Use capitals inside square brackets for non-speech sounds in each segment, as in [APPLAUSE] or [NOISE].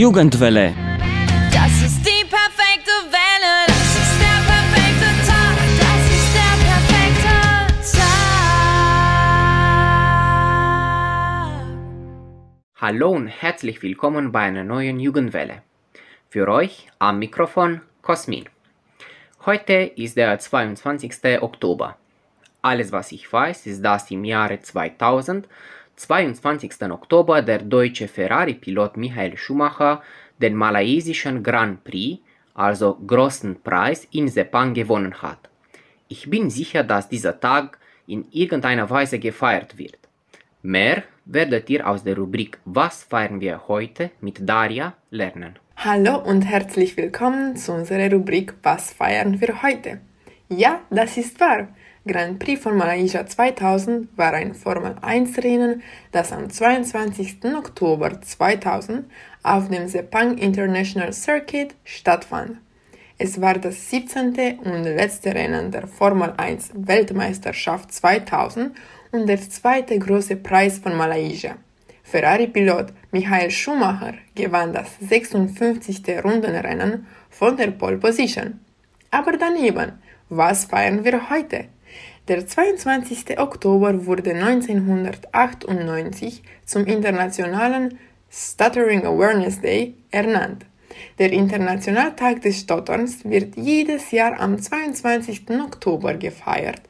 Jugendwelle. Das ist die perfekte Welle. Das ist der perfekte Tag. Das ist der perfekte Tag. Hallo und herzlich willkommen bei einer neuen Jugendwelle. Für euch am Mikrofon Cosmin. Heute ist der 22. Oktober. Alles, was ich weiß, ist, dass im Jahre 2000, 22. Oktober, der deutsche Ferrari-Pilot Michael Schumacher den malaysischen Grand Prix, also großen Preis, in Sepang gewonnen hat. Ich bin sicher, dass dieser Tag in irgendeiner Weise gefeiert wird. Mehr werdet ihr aus der Rubrik Was feiern wir heute mit Daria lernen. Hallo und herzlich willkommen zu unserer Rubrik Was feiern wir heute? Ja, das ist wahr. Grand Prix von Malaysia 2000 war ein Formel-1-Rennen, das am 22. Oktober 2000 auf dem Sepang International Circuit stattfand. Es war das 17. und letzte Rennen der Formel 1 Weltmeisterschaft 2000 und der zweite große Preis von Malaysia. Ferrari-Pilot Michael Schumacher gewann das 56. Rundenrennen von der Pole Position. Aber daneben, was feiern wir heute? Der 22. Oktober wurde 1998 zum Internationalen Stuttering Awareness Day ernannt. Der Internationaltag des Stotterns wird jedes Jahr am 22. Oktober gefeiert,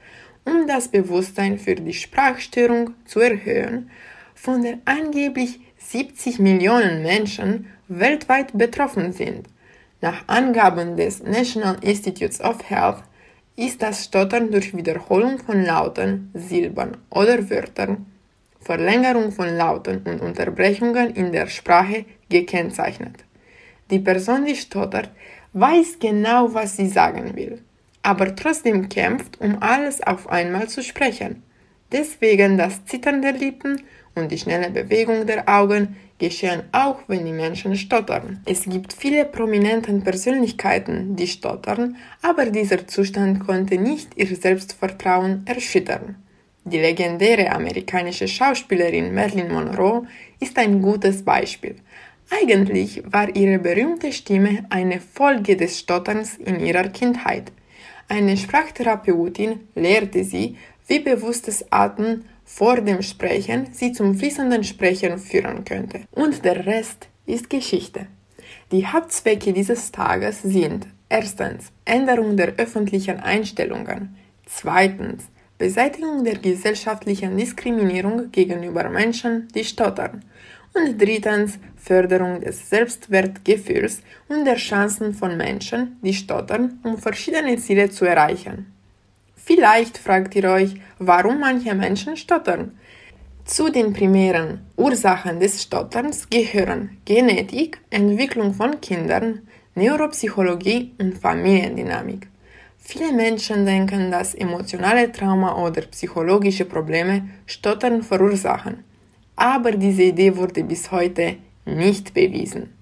um das Bewusstsein für die Sprachstörung zu erhöhen, von der angeblich 70 Millionen Menschen weltweit betroffen sind. Nach Angaben des National Institutes of Health ist das Stottern durch Wiederholung von Lauten, Silben oder Wörtern, Verlängerung von Lauten und Unterbrechungen in der Sprache gekennzeichnet. Die Person, die stottert, weiß genau, was sie sagen will, aber trotzdem kämpft, um alles auf einmal zu sprechen. Deswegen das Zittern der Lippen und die schnelle Bewegung der Augen geschehen auch, wenn die Menschen stottern. Es gibt viele prominente Persönlichkeiten, die stottern, aber dieser Zustand konnte nicht ihr Selbstvertrauen erschüttern. Die legendäre amerikanische Schauspielerin Marilyn Monroe ist ein gutes Beispiel. Eigentlich war ihre berühmte Stimme eine Folge des Stotterns in ihrer Kindheit. Eine Sprachtherapeutin lehrte sie, wie bewusstes Atmen vor dem Sprechen sie zum fließenden Sprechen führen könnte. Und der Rest ist Geschichte. Die Hauptzwecke dieses Tages sind erstens Änderung der öffentlichen Einstellungen, zweitens Beseitigung der gesellschaftlichen Diskriminierung gegenüber Menschen, die stottern und drittens Förderung des Selbstwertgefühls und der Chancen von Menschen, die stottern, um verschiedene Ziele zu erreichen. Vielleicht fragt ihr euch, warum manche Menschen stottern. Zu den primären Ursachen des Stotterns gehören Genetik, Entwicklung von Kindern, Neuropsychologie und Familiendynamik. Viele Menschen denken, dass emotionale Trauma oder psychologische Probleme Stottern verursachen. Aber diese Idee wurde bis heute nicht bewiesen.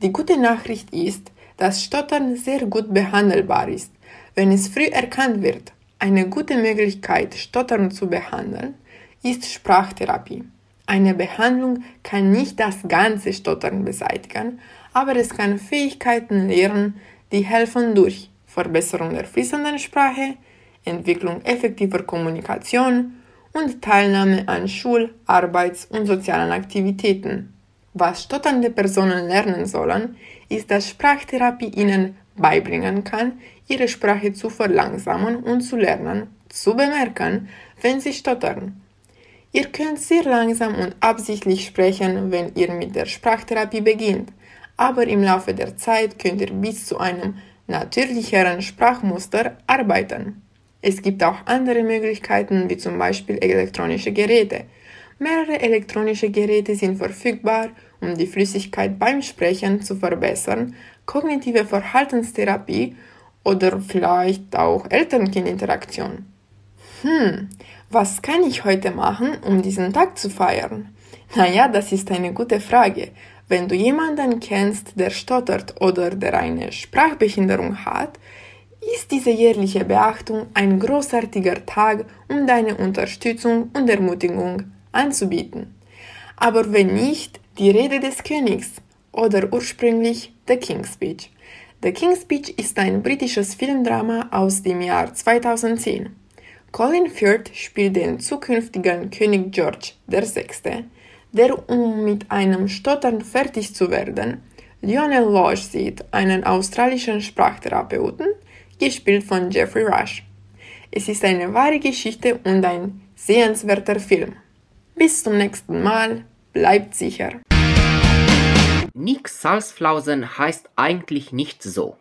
Die gute Nachricht ist, dass Stottern sehr gut behandelbar ist, wenn es früh erkannt wird. Eine gute Möglichkeit, Stottern zu behandeln, ist Sprachtherapie. Eine Behandlung kann nicht das ganze Stottern beseitigen, aber es kann Fähigkeiten lehren, die helfen durch Verbesserung der fließenden Sprache, Entwicklung effektiver Kommunikation und Teilnahme an Schul-, Arbeits- und sozialen Aktivitäten. Was stotternde Personen lernen sollen, ist, dass Sprachtherapie ihnen beibringen kann, ihre Sprache zu verlangsamen und zu lernen, zu bemerken, wenn sie stottern. Ihr könnt sehr langsam und absichtlich sprechen, wenn ihr mit der Sprachtherapie beginnt, aber im Laufe der Zeit könnt ihr bis zu einem natürlicheren Sprachmuster arbeiten. Es gibt auch andere Möglichkeiten, wie zum Beispiel elektronische Geräte. Mehrere elektronische Geräte sind verfügbar, um die Flüssigkeit beim Sprechen zu verbessern, kognitive Verhaltenstherapie oder vielleicht auch Eltern-Kind-Interaktion. Hm, was kann ich heute machen, um diesen Tag zu feiern? Naja, das ist eine gute Frage. Wenn du jemanden kennst, der stottert oder der eine Sprachbehinderung hat, ist diese jährliche Beachtung ein großartiger Tag, um deine Unterstützung und Ermutigung anzubieten. Aber wenn nicht, die Rede des Königs oder ursprünglich The King's Speech. The King's Speech ist ein britisches Filmdrama aus dem Jahr 2010. Colin Firth spielt den zukünftigen König George VI., der, um mit einem Stottern fertig zu werden, Lionel Lodge sieht, einen australischen Sprachtherapeuten, gespielt von Jeffrey Rush. Es ist eine wahre Geschichte und ein sehenswerter Film. Bis zum nächsten Mal, bleibt sicher. Nick Salzflausen heißt eigentlich nicht so.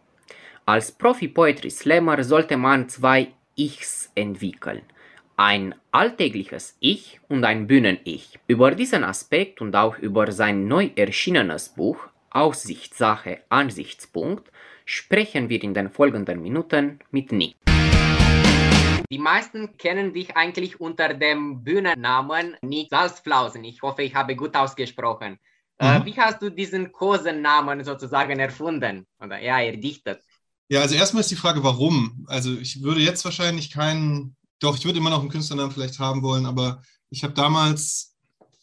Als Profi-Poetry Slammer sollte man zwei Ichs entwickeln. Ein alltägliches Ich und ein Bühnen-Ich. Über diesen Aspekt und auch über sein neu erschienenes Buch Aussichtssache Ansichtspunkt sprechen wir in den folgenden Minuten mit Nick. Die meisten kennen dich eigentlich unter dem Bühnennamen Nick Salzflausen. Ich hoffe, ich habe gut ausgesprochen. Äh, Mhm. wie hast du diesen Kosennamen sozusagen erfunden oder ja, erdichtet? Ja, also erstmal ist die Frage, warum? Also ich würde jetzt wahrscheinlich keinen, doch, ich würde immer noch einen Künstlernamen vielleicht haben wollen, aber ich habe damals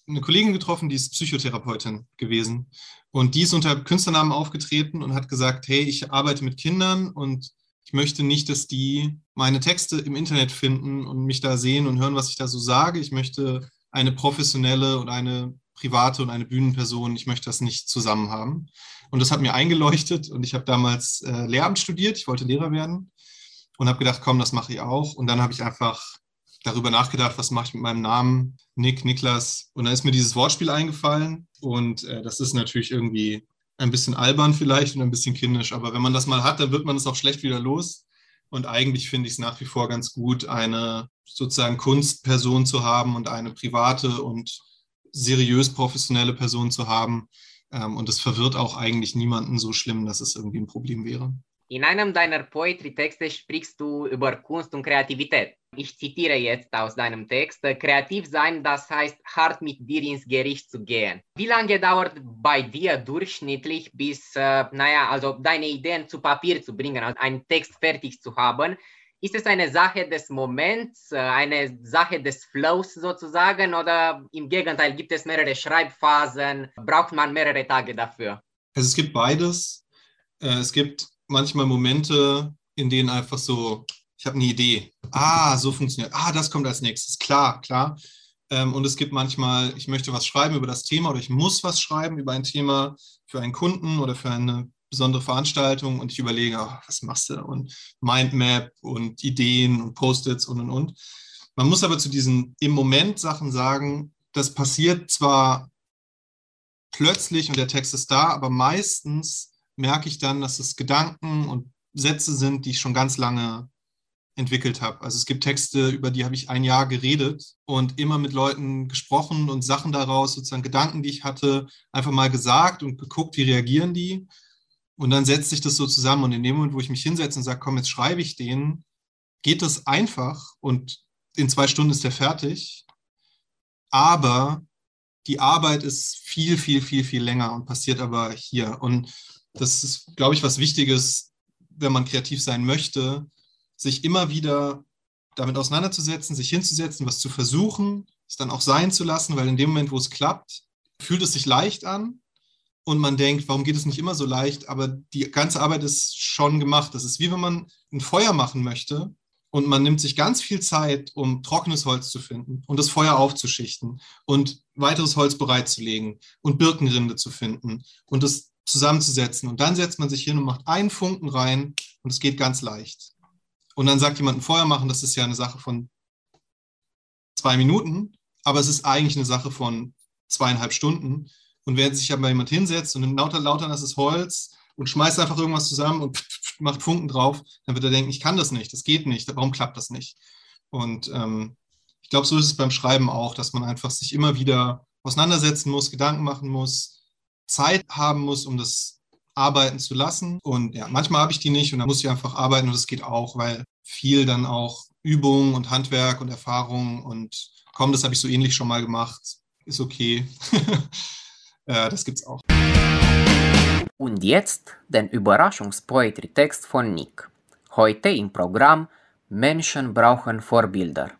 eine Kollegin getroffen, die ist Psychotherapeutin gewesen. Und die ist unter Künstlernamen aufgetreten und hat gesagt, hey, ich arbeite mit Kindern und ich möchte nicht, dass die meine Texte im Internet finden und mich da sehen und hören, was ich da so sage. Ich möchte eine professionelle und eine private und eine Bühnenperson, ich möchte das nicht zusammen haben. Und das hat mir eingeleuchtet und ich habe damals äh, Lehramt studiert, ich wollte Lehrer werden und habe gedacht, komm, das mache ich auch. Und dann habe ich einfach darüber nachgedacht, was mache ich mit meinem Namen, Nick, Niklas. Und dann ist mir dieses Wortspiel eingefallen und äh, das ist natürlich irgendwie ein bisschen albern vielleicht und ein bisschen kindisch, aber wenn man das mal hat, dann wird man es auch schlecht wieder los. Und eigentlich finde ich es nach wie vor ganz gut, eine sozusagen Kunstperson zu haben und eine private und seriös professionelle Person zu haben. Ähm, und es verwirrt auch eigentlich niemanden so schlimm, dass es irgendwie ein Problem wäre. In einem deiner Poetry-Texte sprichst du über Kunst und Kreativität. Ich zitiere jetzt aus deinem Text. Kreativ sein, das heißt, hart mit dir ins Gericht zu gehen. Wie lange dauert bei dir durchschnittlich, bis, äh, naja, also deine Ideen zu Papier zu bringen, also einen Text fertig zu haben? Ist es eine Sache des Moments, äh, eine Sache des Flows sozusagen, oder im Gegenteil, gibt es mehrere Schreibphasen? Braucht man mehrere Tage dafür? Also es gibt beides. Äh, Es gibt manchmal Momente, in denen einfach so, ich habe eine Idee. Ah, so funktioniert. Ah, das kommt als nächstes. Klar, klar. Ähm, Und es gibt manchmal, ich möchte was schreiben über das Thema oder ich muss was schreiben über ein Thema für einen Kunden oder für eine besondere Veranstaltung und ich überlege, ah, was machst du? Und Mindmap und Ideen und Post-its und und und. Man muss aber zu diesen im Moment Sachen sagen, das passiert zwar plötzlich und der Text ist da, aber meistens merke ich dann, dass es Gedanken und Sätze sind, die ich schon ganz lange entwickelt habe. Also es gibt Texte, über die habe ich ein Jahr geredet und immer mit Leuten gesprochen und Sachen daraus, sozusagen Gedanken, die ich hatte, einfach mal gesagt und geguckt, wie reagieren die. Und dann setzt sich das so zusammen und in dem Moment, wo ich mich hinsetze und sage, komm, jetzt schreibe ich den, geht das einfach und in zwei Stunden ist der fertig. Aber die Arbeit ist viel, viel, viel, viel länger und passiert aber hier. Und das ist, glaube ich, was Wichtiges, wenn man kreativ sein möchte, sich immer wieder damit auseinanderzusetzen, sich hinzusetzen, was zu versuchen, es dann auch sein zu lassen, weil in dem Moment, wo es klappt, fühlt es sich leicht an und man denkt, warum geht es nicht immer so leicht? Aber die ganze Arbeit ist schon gemacht. Das ist wie wenn man ein Feuer machen möchte und man nimmt sich ganz viel Zeit, um trockenes Holz zu finden und das Feuer aufzuschichten und weiteres Holz bereitzulegen und Birkenrinde zu finden und das zusammenzusetzen. Und dann setzt man sich hin und macht einen Funken rein und es geht ganz leicht. Und dann sagt jemand, ein Feuer machen, das ist ja eine Sache von zwei Minuten, aber es ist eigentlich eine Sache von zweieinhalb Stunden. Und wenn sich aber jemand hinsetzt und nimmt lauter, lauter nasses Holz und schmeißt einfach irgendwas zusammen und [LAUGHS] macht Funken drauf, dann wird er denken, ich kann das nicht, das geht nicht, warum klappt das nicht? Und ähm, ich glaube, so ist es beim Schreiben auch, dass man einfach sich immer wieder auseinandersetzen muss, Gedanken machen muss, Zeit haben muss, um das arbeiten zu lassen. Und ja, manchmal habe ich die nicht und dann muss ich einfach arbeiten und das geht auch, weil viel dann auch Übung und Handwerk und Erfahrung und komm, das habe ich so ähnlich schon mal gemacht, ist okay. [LAUGHS] äh, das gibt's auch. Und jetzt den Überraschungspoetry-Text von Nick. Heute im Programm Menschen brauchen Vorbilder.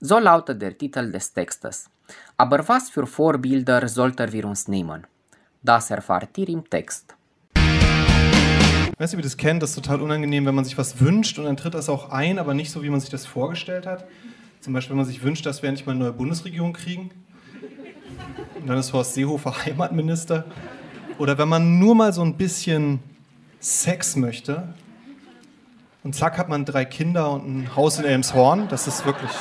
So lautet der Titel des Textes. Aber was für Vorbilder sollten wir uns nehmen? Das erfahrt ihr im Text. Weißt du, wie ihr das kennt? Das ist total unangenehm, wenn man sich was wünscht und dann tritt das auch ein, aber nicht so, wie man sich das vorgestellt hat. Zum Beispiel, wenn man sich wünscht, dass wir endlich mal eine neue Bundesregierung kriegen. Und dann ist Horst Seehofer [LAUGHS] Heimatminister. Oder wenn man nur mal so ein bisschen Sex möchte. Und zack, hat man drei Kinder und ein Haus in Elmshorn. Das ist wirklich.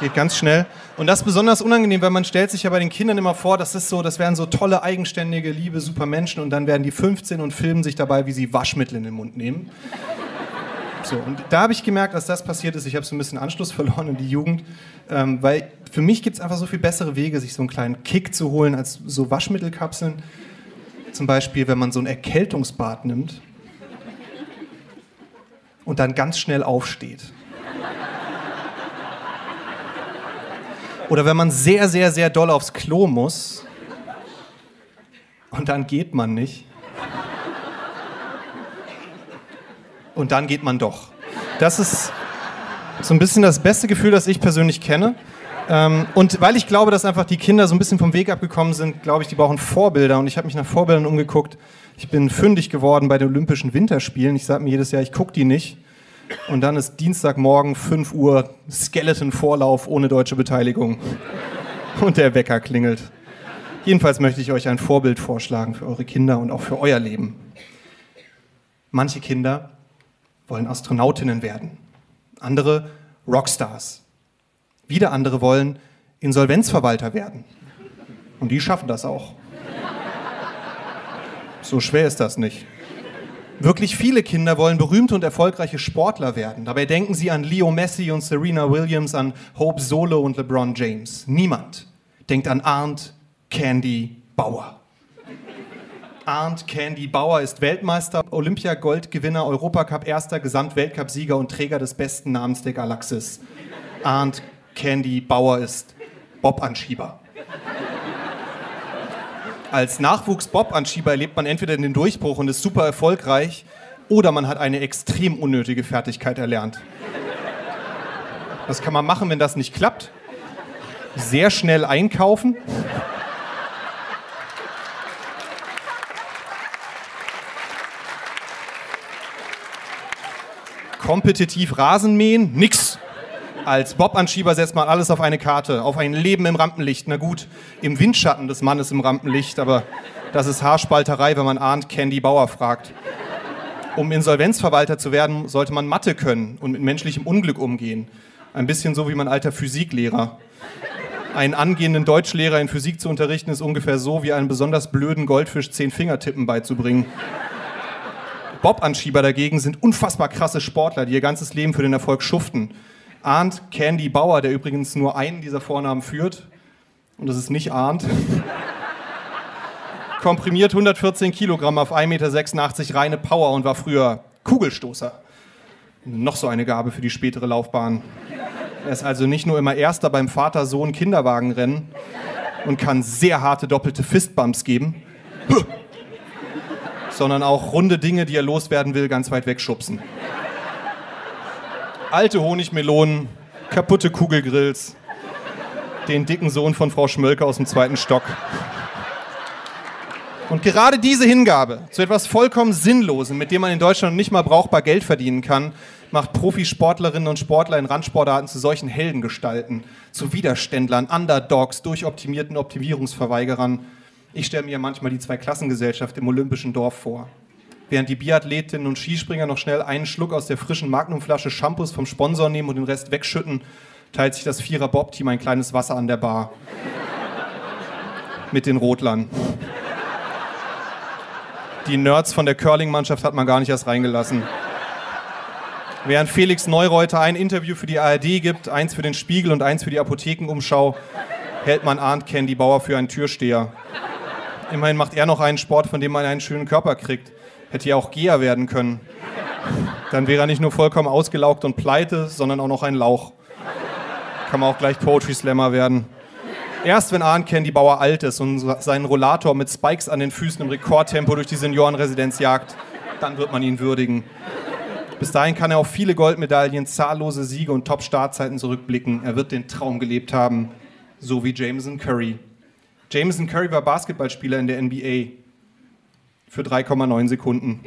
Geht ganz schnell. Und das ist besonders unangenehm, weil man stellt sich ja bei den Kindern immer vor, das ist so, das wären so tolle, eigenständige, liebe Supermenschen und dann werden die 15 und filmen sich dabei, wie sie Waschmittel in den Mund nehmen. [LAUGHS] So, und da habe ich gemerkt, dass das passiert ist. Ich habe so ein bisschen Anschluss [LAUGHS] verloren in die Jugend, ähm, weil für mich gibt es einfach so viel bessere Wege, sich so einen kleinen Kick zu holen als so Waschmittelkapseln. Zum Beispiel, wenn man so ein Erkältungsbad nimmt und dann ganz schnell aufsteht. Oder wenn man sehr, sehr, sehr doll aufs Klo muss und dann geht man nicht. Und dann geht man doch. Das ist so ein bisschen das beste Gefühl, das ich persönlich kenne. Ähm, und weil ich glaube, dass einfach die Kinder so ein bisschen vom Weg abgekommen sind, glaube ich, die brauchen Vorbilder. Und ich habe mich nach Vorbildern umgeguckt. Ich bin fündig geworden bei den Olympischen Winterspielen. Ich sage mir jedes Jahr, ich gucke die nicht. Und dann ist Dienstagmorgen 5 Uhr Skeleton-Vorlauf ohne deutsche Beteiligung. Und der Wecker klingelt. Jedenfalls möchte ich euch ein Vorbild vorschlagen für eure Kinder und auch für euer Leben. Manche Kinder wollen Astronautinnen werden, andere Rockstars. Wieder andere wollen Insolvenzverwalter werden. Und die schaffen das auch. So schwer ist das nicht. Wirklich viele Kinder wollen berühmte und erfolgreiche Sportler werden. Dabei denken sie an Leo Messi und Serena Williams, an Hope Solo und LeBron James. Niemand denkt an Arndt Candy Bauer. Arndt Candy Bauer ist Weltmeister, Olympiagoldgewinner, Europacup erster, Gesamtweltcupsieger und Träger des besten Namens der Galaxis. Arndt Candy Bauer ist Bob-Anschieber. Als Nachwuchs-Bob-Anschieber erlebt man entweder den Durchbruch und ist super erfolgreich oder man hat eine extrem unnötige Fertigkeit erlernt. Was kann man machen, wenn das nicht klappt? Sehr schnell einkaufen. Kompetitiv Rasen mähen? Nix. Als Bob-Anschieber setzt man alles auf eine Karte, auf ein Leben im Rampenlicht. Na gut, im Windschatten des Mannes im Rampenlicht, aber das ist Haarspalterei, wenn man ahnt, Candy Bauer fragt. Um Insolvenzverwalter zu werden, sollte man Mathe können und mit menschlichem Unglück umgehen. Ein bisschen so wie mein alter Physiklehrer. Einen angehenden Deutschlehrer in Physik zu unterrichten, ist ungefähr so wie einen besonders blöden Goldfisch zehn Fingertippen beizubringen. Bob-Anschieber dagegen sind unfassbar krasse Sportler, die ihr ganzes Leben für den Erfolg schuften. Arndt Candy Bauer, der übrigens nur einen dieser Vornamen führt, und das ist nicht Arndt, [LAUGHS] komprimiert 114 Kilogramm auf 1,86 Meter reine Power und war früher Kugelstoßer. Noch so eine Gabe für die spätere Laufbahn. Er ist also nicht nur immer Erster beim Vater-Sohn-Kinderwagenrennen und kann sehr harte doppelte Fistbumps geben, [LAUGHS] sondern auch runde Dinge, die er loswerden will, ganz weit wegschubsen alte Honigmelonen, kaputte Kugelgrills, den dicken Sohn von Frau Schmölke aus dem zweiten Stock. Und gerade diese Hingabe zu etwas vollkommen Sinnlosem, mit dem man in Deutschland nicht mal brauchbar Geld verdienen kann, macht Profisportlerinnen und Sportler in Randsportarten zu solchen Heldengestalten, zu Widerständlern, Underdogs, durchoptimierten Optimierungsverweigerern. Ich stelle mir manchmal die Zweiklassengesellschaft im olympischen Dorf vor. Während die Biathletinnen und Skispringer noch schnell einen Schluck aus der frischen Magnumflasche Shampoos vom Sponsor nehmen und den Rest wegschütten, teilt sich das Vierer-Bob-Team ein kleines Wasser an der Bar. Mit den Rotlern. Die Nerds von der Curling-Mannschaft hat man gar nicht erst reingelassen. Während Felix Neureuter ein Interview für die ARD gibt, eins für den Spiegel und eins für die Apothekenumschau, hält man Arndt Candy Bauer für einen Türsteher. Immerhin macht er noch einen Sport, von dem man einen schönen Körper kriegt. Hätte ja auch Geher werden können. Dann wäre er nicht nur vollkommen ausgelaugt und pleite, sondern auch noch ein Lauch. Kann man auch gleich Poetry Slammer werden. Erst wenn Arndt Candy Bauer alt ist und seinen Rollator mit Spikes an den Füßen im Rekordtempo durch die Seniorenresidenz jagt, dann wird man ihn würdigen. Bis dahin kann er auf viele Goldmedaillen, zahllose Siege und Top-Startzeiten zurückblicken. Er wird den Traum gelebt haben, so wie Jameson Curry. Jameson Curry war Basketballspieler in der NBA für 3,9 Sekunden.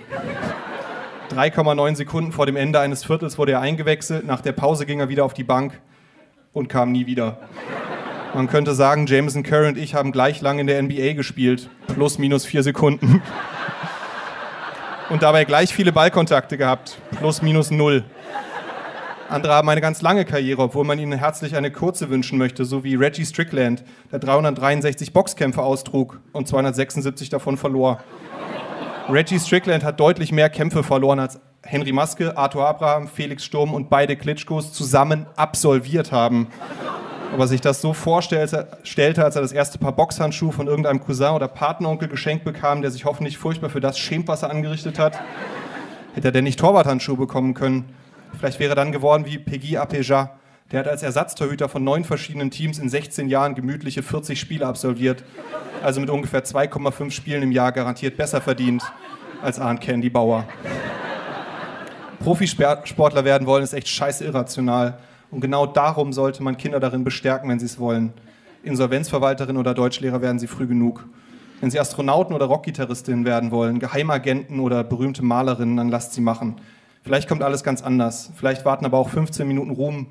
3,9 Sekunden vor dem Ende eines Viertels wurde er eingewechselt. Nach der Pause ging er wieder auf die Bank und kam nie wieder. Man könnte sagen, Jameson Curry und ich haben gleich lang in der NBA gespielt. Plus, minus vier Sekunden. Und dabei gleich viele Ballkontakte gehabt. Plus, minus null. Andere haben eine ganz lange Karriere, obwohl man ihnen herzlich eine kurze wünschen möchte, so wie Reggie Strickland, der 363 Boxkämpfe austrug und 276 davon verlor. Reggie Strickland hat deutlich mehr Kämpfe verloren als Henry Maske, Arthur Abraham, Felix Sturm und beide Klitschkos zusammen absolviert haben. Aber sich das so vorstellte, als er das erste Paar Boxhandschuhe von irgendeinem Cousin oder Patenonkel geschenkt bekam, der sich hoffentlich furchtbar für das schämt, was er angerichtet hat, hätte er denn nicht Torwarthandschuhe bekommen können. Vielleicht wäre er dann geworden wie Peggy Apeja. Der hat als Ersatztorhüter von neun verschiedenen Teams in 16 Jahren gemütliche 40 Spiele absolviert. Also mit ungefähr 2,5 Spielen im Jahr garantiert besser verdient als Arndt Candy Bauer. Profisportler werden wollen, ist echt scheiße irrational. Und genau darum sollte man Kinder darin bestärken, wenn sie es wollen. Insolvenzverwalterin oder Deutschlehrer werden sie früh genug. Wenn sie Astronauten oder Rockgitarristinnen werden wollen, Geheimagenten oder berühmte Malerinnen, dann lasst sie machen. Vielleicht kommt alles ganz anders. Vielleicht warten aber auch 15 Minuten Ruhm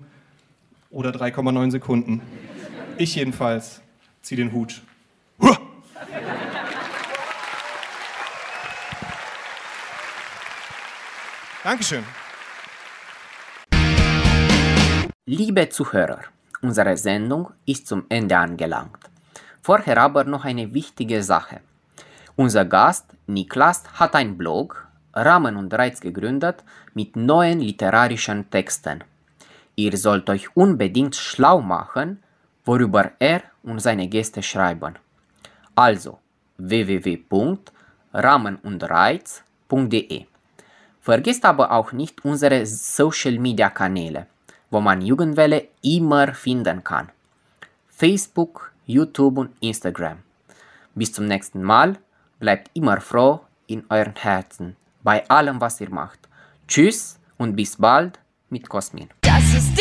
oder 3,9 Sekunden. Ich jedenfalls ziehe den Hut. Huah! Dankeschön. Liebe Zuhörer, unsere Sendung ist zum Ende angelangt. Vorher aber noch eine wichtige Sache. Unser Gast Niklas hat einen Blog Rahmen und Reiz gegründet mit neuen literarischen Texten. Ihr sollt euch unbedingt schlau machen, worüber er und seine Gäste schreiben. Also www.rahmenundreiz.de. Vergesst aber auch nicht unsere Social Media Kanäle, wo man Jugendwelle immer finden kann. Facebook, YouTube und Instagram. Bis zum nächsten Mal, bleibt immer froh in euren Herzen bei allem, was ihr macht. Tschüss und bis bald mit Cosmin. Das ist die